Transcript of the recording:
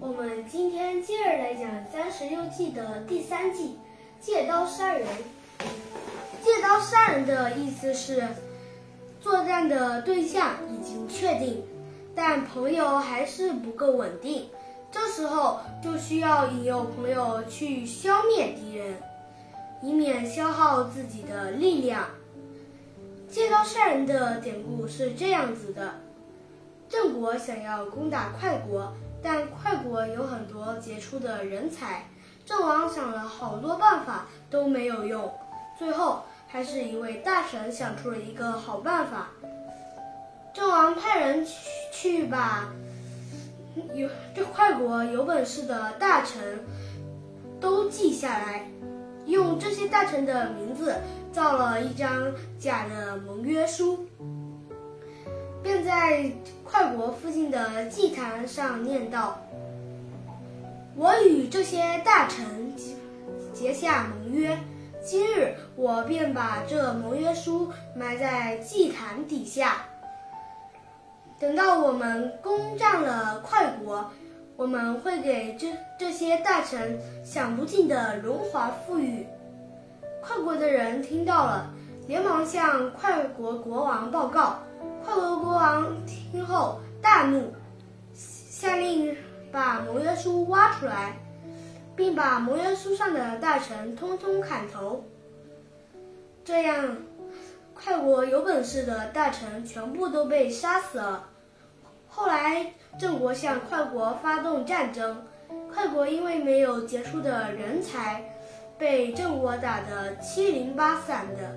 我们今天接着来讲《三十六计》的第三计——借刀杀人。借刀杀人的意思是，作战的对象已经确定，但朋友还是不够稳定，这时候就需要引诱朋友去消灭敌人，以免消耗自己的力量。借刀杀人的典故是这样子的：郑国想要攻打快国。但快国有很多杰出的人才，郑王想了好多办法都没有用，最后还是一位大臣想出了一个好办法。郑王派人去去把有这快国有本事的大臣都记下来，用这些大臣的名字造了一张假的盟约书。便在快国附近的祭坛上念道：“我与这些大臣结下盟约，今日我便把这盟约书埋在祭坛底下。等到我们攻占了快国，我们会给这这些大臣享不尽的荣华富裕。”快国的人听到了，连忙向快国国王报告。听后大怒，下令把盟约书挖出来，并把盟约书上的大臣通通砍头。这样，快国有本事的大臣全部都被杀死了。后来，郑国向快国发动战争，快国因为没有杰出的人才，被郑国打得七零八散的。